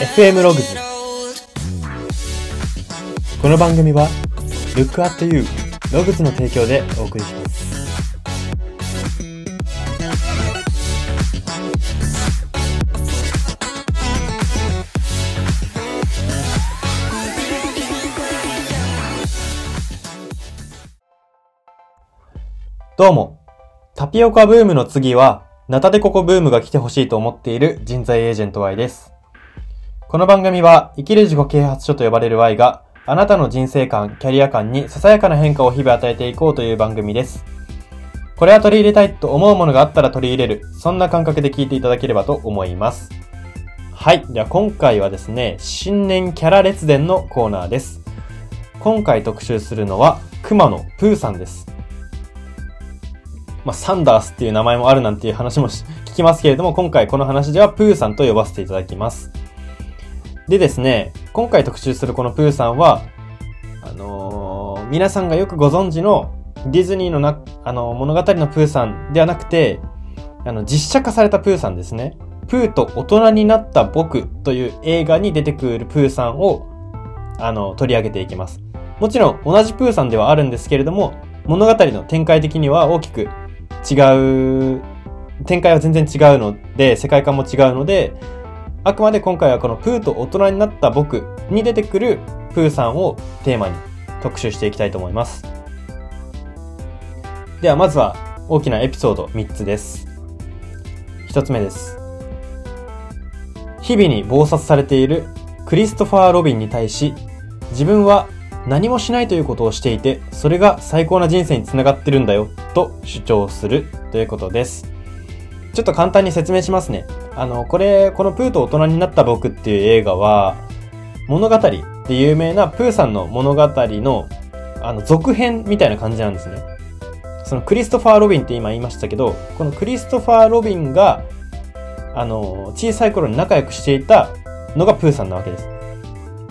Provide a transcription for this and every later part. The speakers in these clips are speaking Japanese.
FM ログズこの番組は Look at You ログズの提供でお送りします。どうも。タピオカブームの次はナタデココブームが来てほしいと思っている人材エージェント Y です。この番組は生きる自己啓発書と呼ばれる Y があなたの人生観、キャリア観にささやかな変化を日々与えていこうという番組です。これは取り入れたいと思うものがあったら取り入れる、そんな感覚で聞いていただければと思います。はい。では今回はですね、新年キャラ列伝のコーナーです。今回特集するのは、熊野プーさんです。まあ、サンダースっていう名前もあるなんていう話も聞きますけれども、今回この話ではプーさんと呼ばせていただきます。でですね、今回特集するこのプーさんは、あのー皆さんがよくご存知のディズニーのな、あのー物語のプーさんではなくて、あの、実写化されたプーさんですね。プーと大人になった僕という映画に出てくるプーさんを、あの、取り上げていきます。もちろん同じプーさんではあるんですけれども、物語の展開的には大きく違う、展開は全然違うので、世界観も違うので、あくまで今回はこのプーと大人になった僕に出てくるプーさんをテーマに特集していきたいと思います。ではまずは大きなエピソード3つです。1つ目です。日々に暴殺されているクリストファー・ロビンに対し、自分は何もしないということをしていて、それが最高な人生につながってるんだよ、と主張するということです。ちょっと簡単に説明しますね。あの、これ、このプーと大人になった僕っていう映画は、物語で有名なプーさんの物語の、あの、続編みたいな感じなんですね。そのクリストファー・ロビンって今言いましたけど、このクリストファー・ロビンが、あの、小さい頃に仲良くしていたのがプーさんなわけです。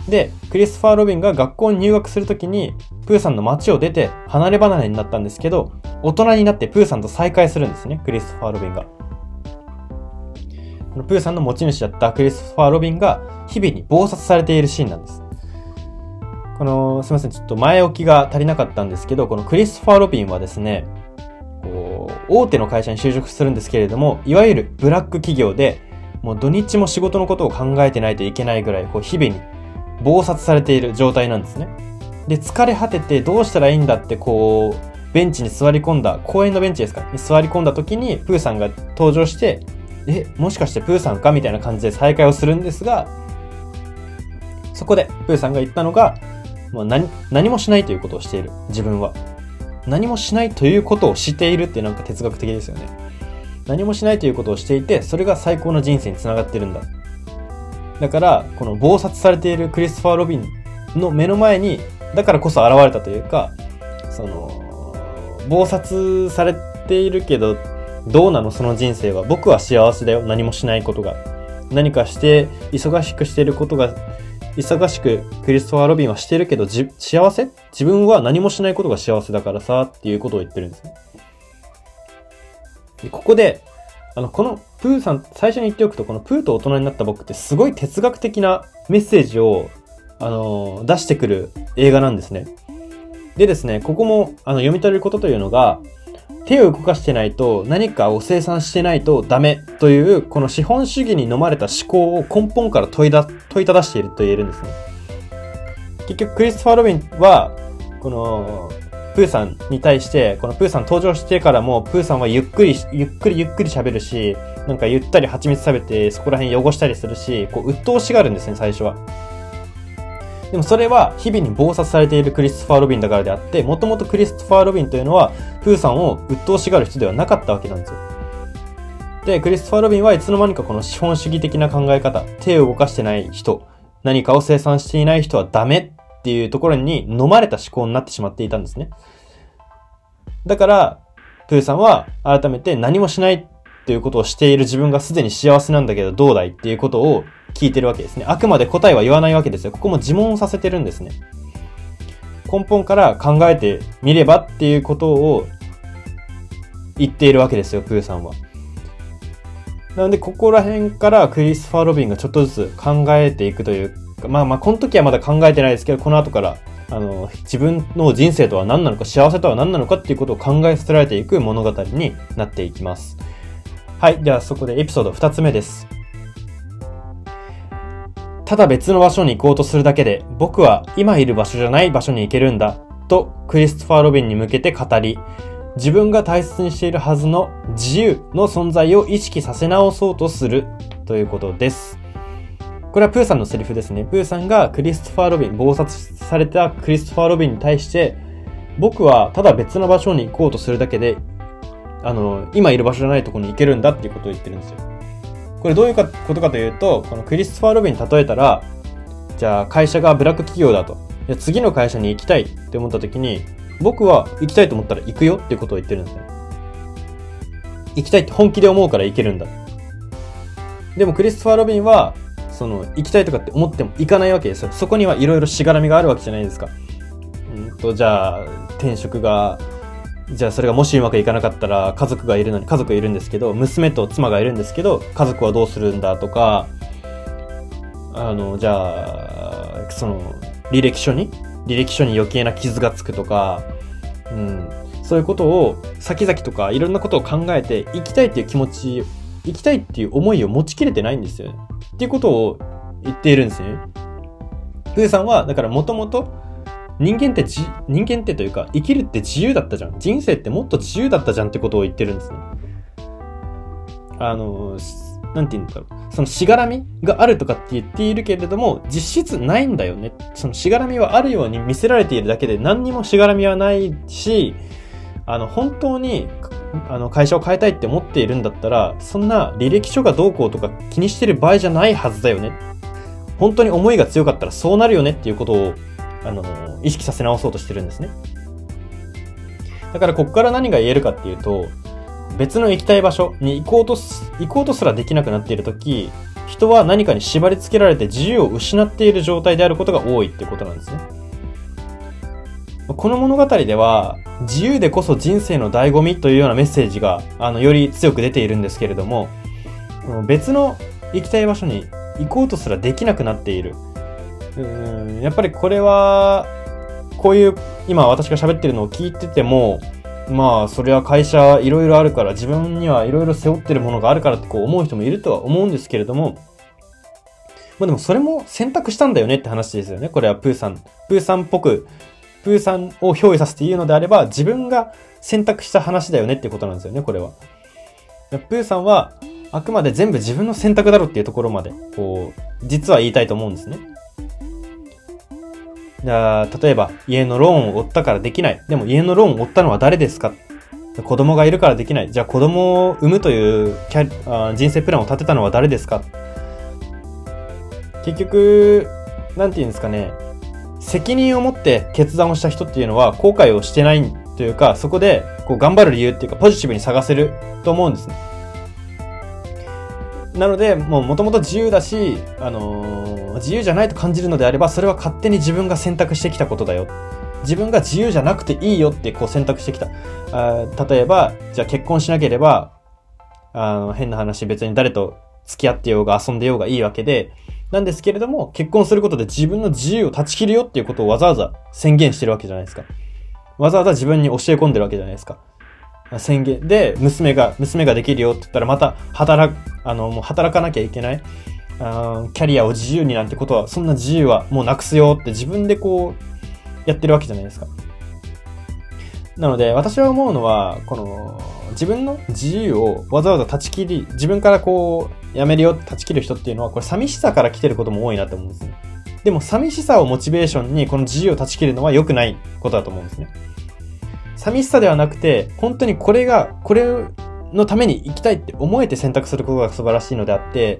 で、クリストファー・ロビンが学校に入学するときに、プーさんの街を出て離れ離れになったんですけど、大人になってプーさんと再会するんですね、クリストファー・ロビンが。このプーさんの持ち主だったクリスファー・ロビンが日々に暴殺されているシーンなんです。この、すいません、ちょっと前置きが足りなかったんですけど、このクリスファー・ロビンはですね、こう、大手の会社に就職するんですけれども、いわゆるブラック企業で、もう土日も仕事のことを考えてないといけないぐらい、こう、日々に暴殺されている状態なんですね。で、疲れ果ててどうしたらいいんだって、こう、ベンチに座り込んだ、公園のベンチですかに座り込んだ時に、プーさんが登場して、え、もしかしてプーさんかみたいな感じで再会をするんですが、そこでプーさんが言ったのが、もう何何もしないということをしている、自分は。何もしないということをしているってなんか哲学的ですよね。何もしないということをしていて、それが最高の人生につながってるんだ。だから、この暴殺されているクリストファー・ロビンの目の前に、だからこそ現れたというか、その、暴殺されているけど、どうなのその人生は。僕は幸せだよ。何もしないことが。何かして、忙しくしてることが、忙しくクリストファー・ロビンはしてるけど、幸せ？自分は何もしないことが幸せだからさ、っていうことを言ってるんですね。でここで、あの、このプーさん、最初に言っておくと、このプーと大人になった僕ってすごい哲学的なメッセージを、あの、出してくる映画なんですね。でですね、ここも、あの、読み取れることというのが、手を動かしてないと何かを生産してないとダメというこの資本主義に飲まれた思考を根本から問いだ問いただしていると言えるんですね。結局クリストファー・ロビンはこのプーさんに対してこのプーさん登場してからもプーさんはゆっくりゆっくりゆっくり喋るしなんかゆったり蜂蜜食べてそこら辺汚したりするしこう鬱陶しがるんですね最初は。でもそれは日々に暴殺されているクリストファー・ロビンだからであって、もともとクリストファー・ロビンというのは、プーさんを鬱陶しがる人ではなかったわけなんですよ。で、クリストファー・ロビンはいつの間にかこの資本主義的な考え方、手を動かしてない人、何かを生産していない人はダメっていうところに飲まれた思考になってしまっていたんですね。だから、プーさんは改めて何もしないっていうことをしている自分がすでに幸せなんだけどどうだいっていうことを聞いてるわけですね。あくまで答えは言わないわけですよ。ここも自問させてるんですね。根本から考えてみればっていうことを言っているわけですよ、プーさんは。なので、ここら辺からクリスファー・ロビンがちょっとずつ考えていくというか、まあまあ、この時はまだ考えてないですけど、この後から、あの、自分の人生とは何なのか、幸せとは何なのかっていうことを考えさせられていく物語になっていきます。はい。では、そこでエピソード2つ目です。ただ別の場所に行こうとするだけで、僕は今いる場所じゃない場所に行けるんだ、とクリストファー・ロビンに向けて語り、自分が大切にしているはずの自由の存在を意識させ直そうとするということです。これはプーさんのセリフですね。プーさんがクリストファー・ロビン、暴殺されたクリストファー・ロビンに対して、僕はただ別の場所に行こうとするだけで、あの、今いる場所じゃないところに行けるんだっていうことを言ってるんですよ。これどういうことかというと、このクリストファー・ロビンに例えたら、じゃあ会社がブラック企業だと。次の会社に行きたいって思った時に、僕は行きたいと思ったら行くよっていうことを言ってるんですね。行きたいって本気で思うから行けるんだ。でもクリストファー・ロビンは、その、行きたいとかって思っても行かないわけですよ。そこにはいろいろしがらみがあるわけじゃないですか。うんと、じゃあ、転職が、じゃあそれがもしうまくいかなかったら家族がいるのに、家族いるんですけど、娘と妻がいるんですけど、家族はどうするんだとか、あの、じゃあ、その、履歴書に？履歴書に余計な傷がつくとか、うん、そういうことを先々とかいろんなことを考えて行きたいっていう気持ち、行きたいっていう思いを持ちきれてないんですよね。っていうことを言っているんですね。プーさんは、だからもともと人間ってじ、人間ってというか生きるって自由だったじゃん。人生ってもっと自由だったじゃんってことを言ってるんですね。あの、なんて言うんだろう。そのしがらみがあるとかって言っているけれども、実質ないんだよね。そのしがらみはあるように見せられているだけで何にもしがらみはないし、あの、本当に、あの、会社を変えたいって思っているんだったら、そんな履歴書がどうこうとか気にしてる場合じゃないはずだよね。本当に思いが強かったらそうなるよねっていうことを、あの、意識させ直そうとしてるんですね。だからここから何が言えるかっていうと、別の行きたい場所に行こうとす行こうとすらできなくなっている時、人は何かに縛り付けられて自由を失っている状態であることが多いっていことなんですね。この物語では、自由でこそ人生の醍醐味というようなメッセージが、あの、より強く出ているんですけれども、別の行きたい場所に行こうとすらできなくなっている。うんやっぱりこれは、こういう、今私が喋ってるのを聞いてても、まあ、それは会社いろいろあるから、自分にはいろいろ背負ってるものがあるからってこう思う人もいるとは思うんですけれども、まあでもそれも選択したんだよねって話ですよね。これはプーさん。プーさんっぽく、プーさんを憑依させて言うのであれば、自分が選択した話だよねってことなんですよね、これは。プーさんは、あくまで全部自分の選択だろっていうところまで、こう、実は言いたいと思うんですね。じゃあ、例えば、家のローンを負ったからできない。でも家のローンを負ったのは誰ですか？子供がいるからできない。じゃあ子供を産むというキャあ人生プランを立てたのは誰ですか？結局、なんて言うんですかね。責任を持って決断をした人っていうのは後悔をしてないというか、そこでこう頑張る理由っていうかポジティブに探せると思うんですね。なので、もう元々自由だし、あのー、自由じゃないと感じるのであれば、それは勝手に自分が選択してきたことだよ。自分が自由じゃなくていいよってこう選択してきた。あ例えば、じゃあ結婚しなければ、あの、変な話別に誰と付き合ってようが遊んでようがいいわけで、なんですけれども、結婚することで自分の自由を断ち切るよっていうことをわざわざ宣言してるわけじゃないですか。わざわざ自分に教え込んでるわけじゃないですか。宣言で、娘が、娘ができるよって言ったら、また、働、あの、もう働かなきゃいけない。あキャリアを自由になんてことは、そんな自由はもうなくすよって自分でこう、やってるわけじゃないですか。なので、私は思うのは、この、自分の自由をわざわざ断ち切り、自分からこう、やめるよって断ち切る人っていうのは、これ寂しさから来てることも多いなと思うんですね。でも、寂しさをモチベーションに、この自由を断ち切るのは良くないことだと思うんですね。寂しさではなくて、本当にこれが、これのために生きたいって思えて選択することが素晴らしいのであって、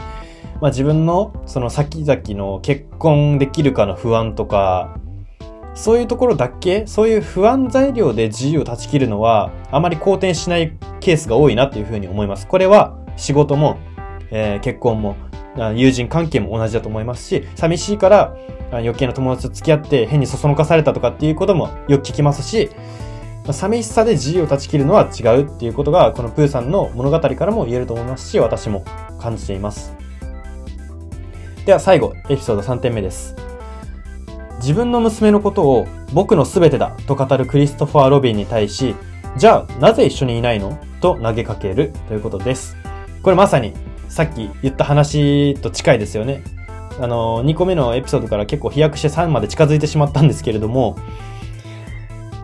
まあ自分のその先々の結婚できるかの不安とか、そういうところだけ、そういう不安材料で自由を断ち切るのは、あまり好転しないケースが多いなっていうふうに思います。これは仕事も、えー、結婚も、友人関係も同じだと思いますし、寂しいから余計な友達と付き合って変にそそのかされたとかっていうこともよく聞きますし、寂しさで自由を断ち切るのは違うっていうことが、このプーさんの物語からも言えると思いますし、私も感じています。では最後、エピソード3点目です。自分の娘のことを僕の全てだと語るクリストファー・ロビンに対し、じゃあなぜ一緒にいないのと投げかけるということです。これまさにさっき言った話と近いですよね。あの、2個目のエピソードから結構飛躍して3まで近づいてしまったんですけれども、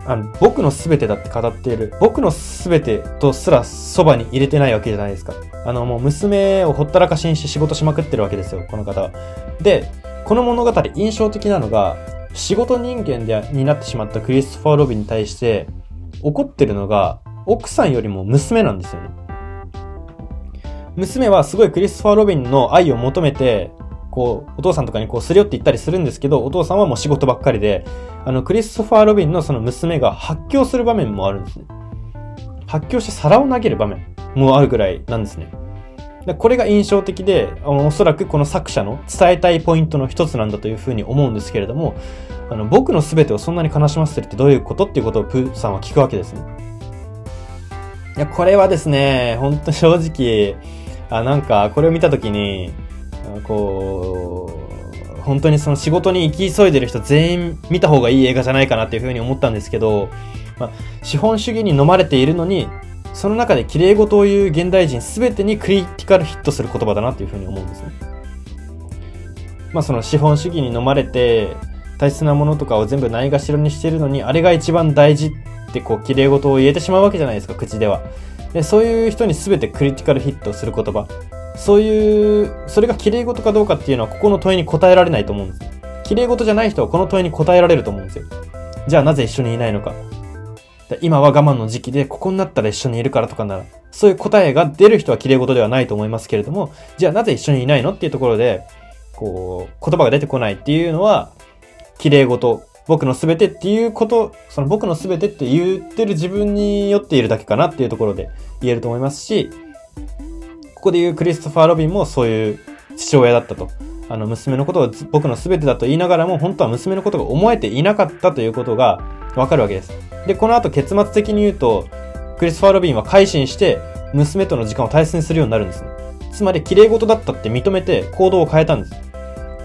あの僕の全てだって語っている。僕の全てとすらそばに入れてないわけじゃないですか。あの、もう娘をほったらかしにして仕事しまくってるわけですよ、この方。で、この物語印象的なのが、仕事人間でになってしまったクリストファー・ロビンに対して怒ってるのが奥さんよりも娘なんですよね。娘はすごいクリストファー・ロビンの愛を求めてこう、お父さんとかにこうすり寄っていったりするんですけど、お父さんはもう仕事ばっかりで、あの、クリストファー・ロビンのその娘が発狂する場面もあるんですね。発狂して皿を投げる場面もあるぐらいなんですね。でこれが印象的で、おそらくこの作者の伝えたいポイントの一つなんだというふうに思うんですけれども、あの、僕の全てをそんなに悲しませてるってどういうことっていうことをプーさんは聞くわけですね。いや、これはですね、ほんと正直、あ、なんか、これを見たときに、こう、本当にその仕事に行き急いでる人全員見た方がいい映画じゃないかなっていうふうに思ったんですけど、まあ、資本主義に飲まれているのに、その中で綺麗事を言う現代人全てにクリティカルヒットする言葉だなっていうふうに思うんですね。まあその資本主義に飲まれて、大切なものとかを全部ないがしろにしてるのに、あれが一番大事ってこう綺麗事を言えてしまうわけじゃないですか、口では。で、そういう人に全てクリティカルヒットする言葉。そういう、それが綺麗事かどうかっていうのはここの問いに答えられないと思うんです。綺麗事じゃない人はこの問いに答えられると思うんですよ。じゃあなぜ一緒にいないのか。今は我慢の時期でここになったら一緒にいるからとかなら、そういう答えが出る人は綺麗事ではないと思いますけれども、じゃあなぜ一緒にいないのっていうところで、こう、言葉が出てこないっていうのは、綺麗事、僕の全てっていうこと、その僕の全てって言ってる自分によっているだけかなっていうところで言えると思いますし、ここで言うクリストファー・ロビンもそういう父親だったと。あの、娘のことを僕の全てだと言いながらも、本当は娘のことが思えていなかったということがわかるわけです。で、この後結末的に言うと、クリストファー・ロビンは改心して、娘との時間を大切にするようになるんですね。つまり、綺麗事だったって認めて行動を変えたんです。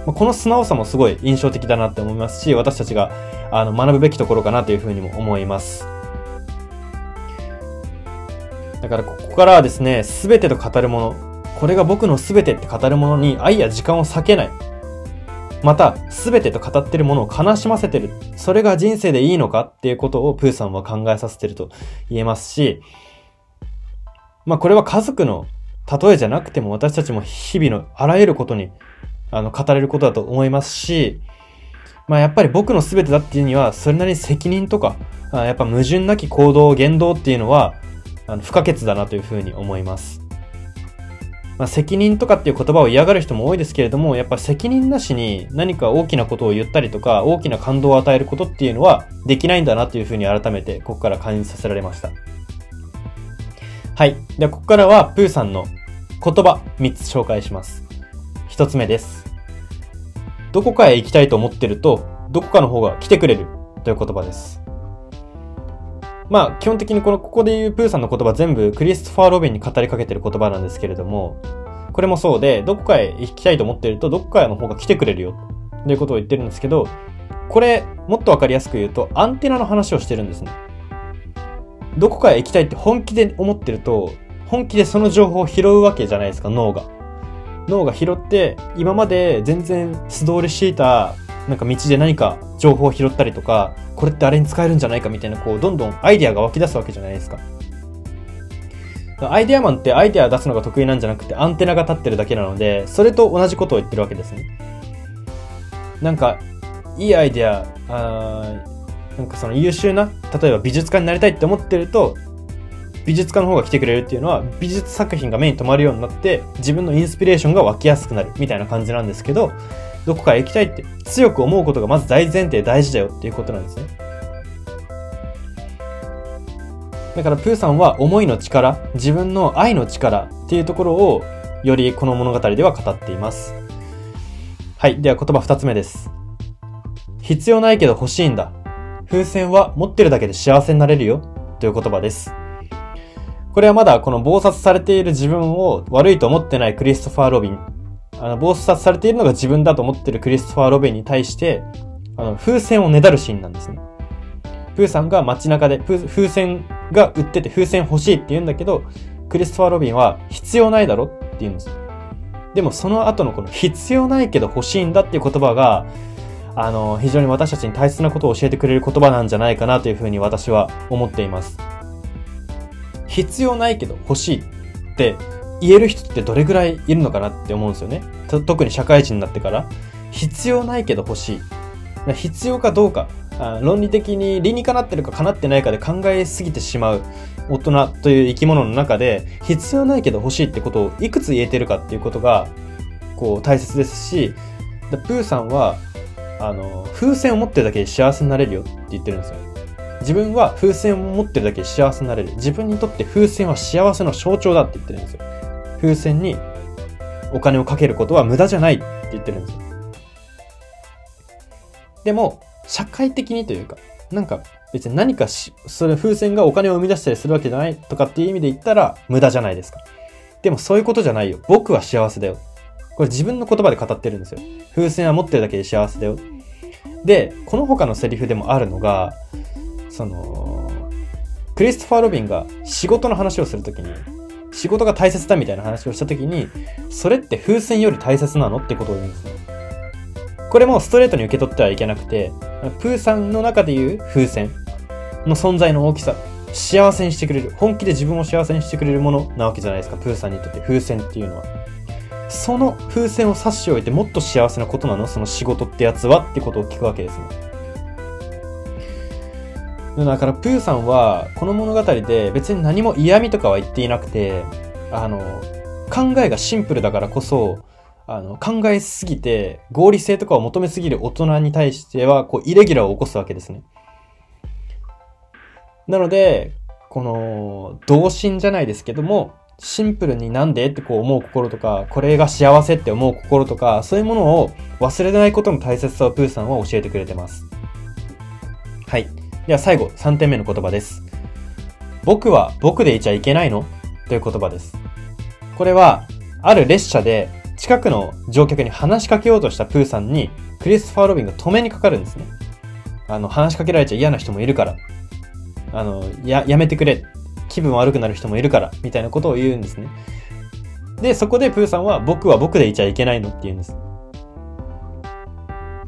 この素直さもすごい印象的だなって思いますし、私たちがあの学ぶべきところかなというふうにも思います。だからここからはですね、すべてと語るもの、これが僕のすべてって語るものに愛や時間を避けない。また、すべてと語ってるものを悲しませてる。それが人生でいいのか？っていうことをプーさんは考えさせてると言えますし、まあこれは家族の例えじゃなくても私たちも日々のあらゆることにあの語れることだと思いますし、まあやっぱり僕の全てだっていうにはそれなりに責任とか、やっぱ矛盾なき行動、言動っていうのはあの不可欠だなというふうに思います。まあ、責任とかっていう言葉を嫌がる人も多いですけれども、やっぱ責任なしに何か大きなことを言ったりとか、大きな感動を与えることっていうのはできないんだなというふうに改めてここから感じさせられました。はい。では、ここからはプーさんの言葉3つ紹介します。1つ目です。どこかへ行きたいと思ってると、どこかの方が来てくれるという言葉です。まあ、基本的にこの、ここで言うプーさんの言葉全部クリストファー・ロビンに語りかけてる言葉なんですけれども、これもそうで、どこかへ行きたいと思ってると、どこかへの方が来てくれるよ、ということを言ってるんですけど、これ、もっとわかりやすく言うと、アンテナの話をしてるんですね。どこかへ行きたいって本気で思ってると、本気でその情報を拾うわけじゃないですか、脳が。脳が拾って、今まで全然素通りしていたなんか道で何か情報を拾ったりとか、これってあれに使えるんじゃないかみたいな、こう、どんどんアイデアが湧き出すわけじゃないですか。アイデアマンってアイデア出すのが得意なんじゃなくてアンテナが立ってるだけなので、それと同じことを言ってるわけですね。なんか、いいアイデア、あなんかその優秀な、例えば美術家になりたいって思ってると、美術家の方が来てくれるっていうのは、美術作品が目に留まるようになって、自分のインスピレーションが湧きやすくなるみたいな感じなんですけど、どこかへ行きたいって強く思うことがまず大前提大事だよっていうことなんですね。だからプーさんは思いの力、自分の愛の力っていうところをよりこの物語では語っています。はい。では言葉二つ目です。必要ないけど欲しいんだ。風船は持ってるだけで幸せになれるよ。という言葉です。これはまだこの暴殺されている自分を悪いと思ってないクリストファー・ロビン。あの、暴殺されているのが自分だと思ってるクリストファー・ロビンに対して、あの、風船をねだるシーンなんですね。プーさんが街中で風船が売ってて風船欲しいって言うんだけど、クリストファー・ロビンは必要ないだろって言うんですよ。でもその後のこの必要ないけど欲しいんだっていう言葉が、あの、非常に私たちに大切なことを教えてくれる言葉なんじゃないかなというふうに私は思っています。必要ないけど欲しいって言える人ってどれぐらいいるのかなって思うんですよね。特に社会人になってから。必要ないけど欲しい。必要かどうか、論理的に理にかなってるかかなってないかで考えすぎてしまう大人という生き物の中で、必要ないけど欲しいってことをいくつ言えてるかっていうことが、こう大切ですし、プーさんは、あの、風船を持ってるだけで幸せになれるよって言ってるんですよ。自分は風船を持ってるだけで幸せになれる。自分にとって風船は幸せの象徴だって言ってるんですよ。風船にお金をかけることは無駄じゃないって言ってるんですよ。でも、社会的にというか、なんか別に何かし、それ風船がお金を生み出したりするわけじゃないとかっていう意味で言ったら無駄じゃないですか。でもそういうことじゃないよ。僕は幸せだよ。これ自分の言葉で語ってるんですよ。風船は持ってるだけで幸せだよ。で、この他のセリフでもあるのが、その、クリストファー・ロビンが仕事の話をするときに、仕事が大切だみたいな話をしたときに、それって風船より大切なのってことを言うんですね。これもストレートに受け取ってはいけなくて、プーさんの中で言う風船の存在の大きさ、幸せにしてくれる、本気で自分を幸せにしてくれるものなわけじゃないですか、プーさんにとって風船っていうのは。その風船を差し置いてもっと幸せなことなの？その仕事ってやつは？ってことを聞くわけですね。だからプーさんはこの物語で別に何も嫌味とかは言っていなくて、あの、考えがシンプルだからこそ、あの、考えすぎて合理性とかを求めすぎる大人に対しては、こう、イレギュラーを起こすわけですね。なので、この、童心じゃないですけども、シンプルになんでってこう思う心とか、これが幸せって思う心とか、そういうものを忘れないことの大切さをプーさんは教えてくれてます。はい。では最後、3点目の言葉です。僕は僕でいちゃいけないの？という言葉です。これは、ある列車で近くの乗客に話しかけようとしたプーさんに、クリスファー・ロビンが止めにかかるんですね。あの、話しかけられちゃ嫌な人もいるから。あの、や、やめてくれ。気分悪くなる人もいるから。みたいなことを言うんですね。で、そこでプーさんは、僕は僕でいちゃいけないの？って言うんです。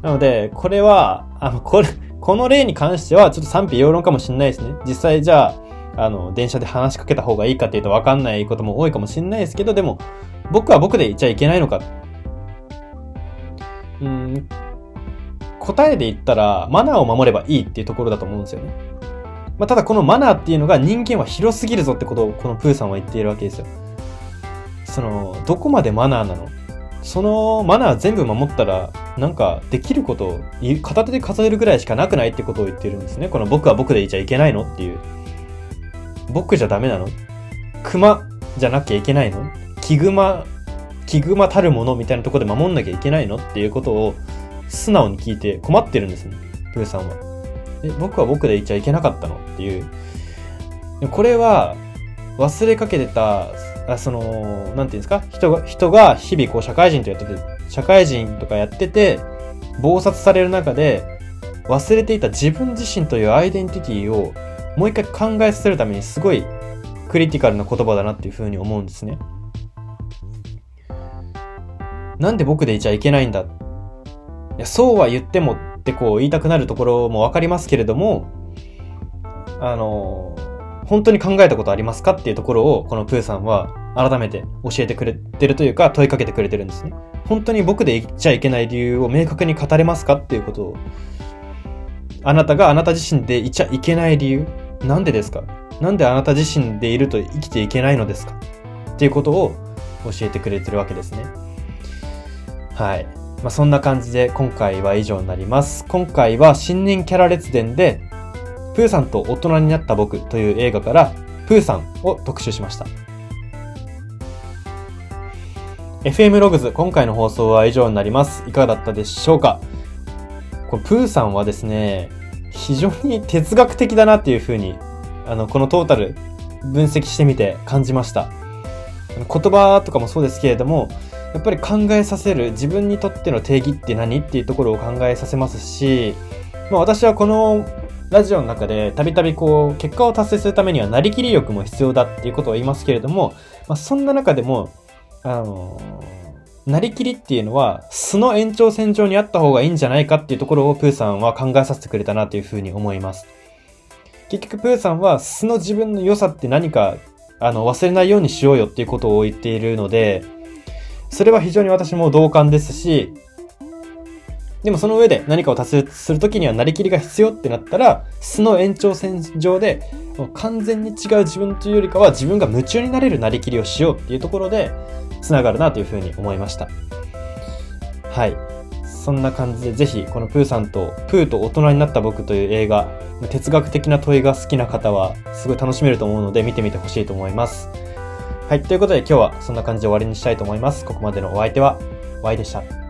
なので、これは、あの、これ、この例に関してはちょっと賛否両論かもしれないですね。実際じゃあ、あの、電車で話しかけた方がいいかっていうと分かんないことも多いかもしれないですけど、でも、僕は僕で言っちゃいけないのか。うん、答えで言ったら、マナーを守ればいいっていうところだと思うんですよね。まあ、ただこのマナーっていうのが人間は広すぎるぞってことをこのプーさんは言っているわけですよ。その、どこまでマナーなの？そのマナー全部守ったら、なんかできることを片手で数えるぐらいしかなくないってことを言ってるんですね。この僕は僕でいちゃいけないのっていう。僕じゃダメなの？熊じゃなきゃいけないの？木熊、木熊たるものみたいなとこで守んなきゃいけないの？っていうことを素直に聞いて困ってるんですね。プーさんは。え、僕は僕でいちゃいけなかったの？っていう。これは忘れかけてたあその、なんていうんですか？人が、人が日々こう社会人とやってて、社会人とかやってて、暴殺される中で、忘れていた自分自身というアイデンティティをもう一回考えさせるためにすごいクリティカルな言葉だなっていうふうに思うんですね。なんで僕でいちゃいけないんだ？いや、そうは言ってもってこう言いたくなるところもわかりますけれども、あの、本当に考えたことありますかっていうところを、このプーさんは改めて教えてくれてるというか問いかけてくれてるんですね。本当に僕で言っちゃいけない理由を明確に語れますかっていうことを、あなたがあなた自身でいちゃいけない理由、なんでですか？なんであなた自身でいると生きていけないのですかっていうことを教えてくれてるわけですね。はい。まあ、そんな感じで今回は以上になります。今回は新年キャラ列伝でプーさんと大人になった僕という映画から、プーさんを特集しました。FM ログズ、今回の放送は以上になります。いかがだったでしょうか？このプーさんはですね、非常に哲学的だなっていうふうに、あの、このトータル分析してみて感じました。言葉とかもそうですけれども、やっぱり考えさせる自分にとっての定義って何っていうところを考えさせますし、まあ、私はこのラジオの中でたびたびこう結果を達成するためにはなりきり力も必要だっていうことを言いますけれども、まあ、そんな中でも、あのー、なりきりっていうのは素の延長線上にあった方がいいんじゃないかっていうところをプーさんは考えさせてくれたなというふうに思います。結局プーさんは素の自分の良さって何かあの忘れないようにしようよっていうことを言っているので、それは非常に私も同感ですし、でもその上で何かを達成するときにはなりきりが必要ってなったら、素の延長線上で、完全に違う自分というよりかは自分が夢中になれるなりきりをしようっていうところで、繋がるなというふうに思いました。はい。そんな感じでぜひこのプーさんとプーと大人になった僕という映画、哲学的な問いが好きな方はすごい楽しめると思うので見てみてほしいと思います。はい。ということで今日はそんな感じで終わりにしたいと思います。ここまでのお相手は Y でした。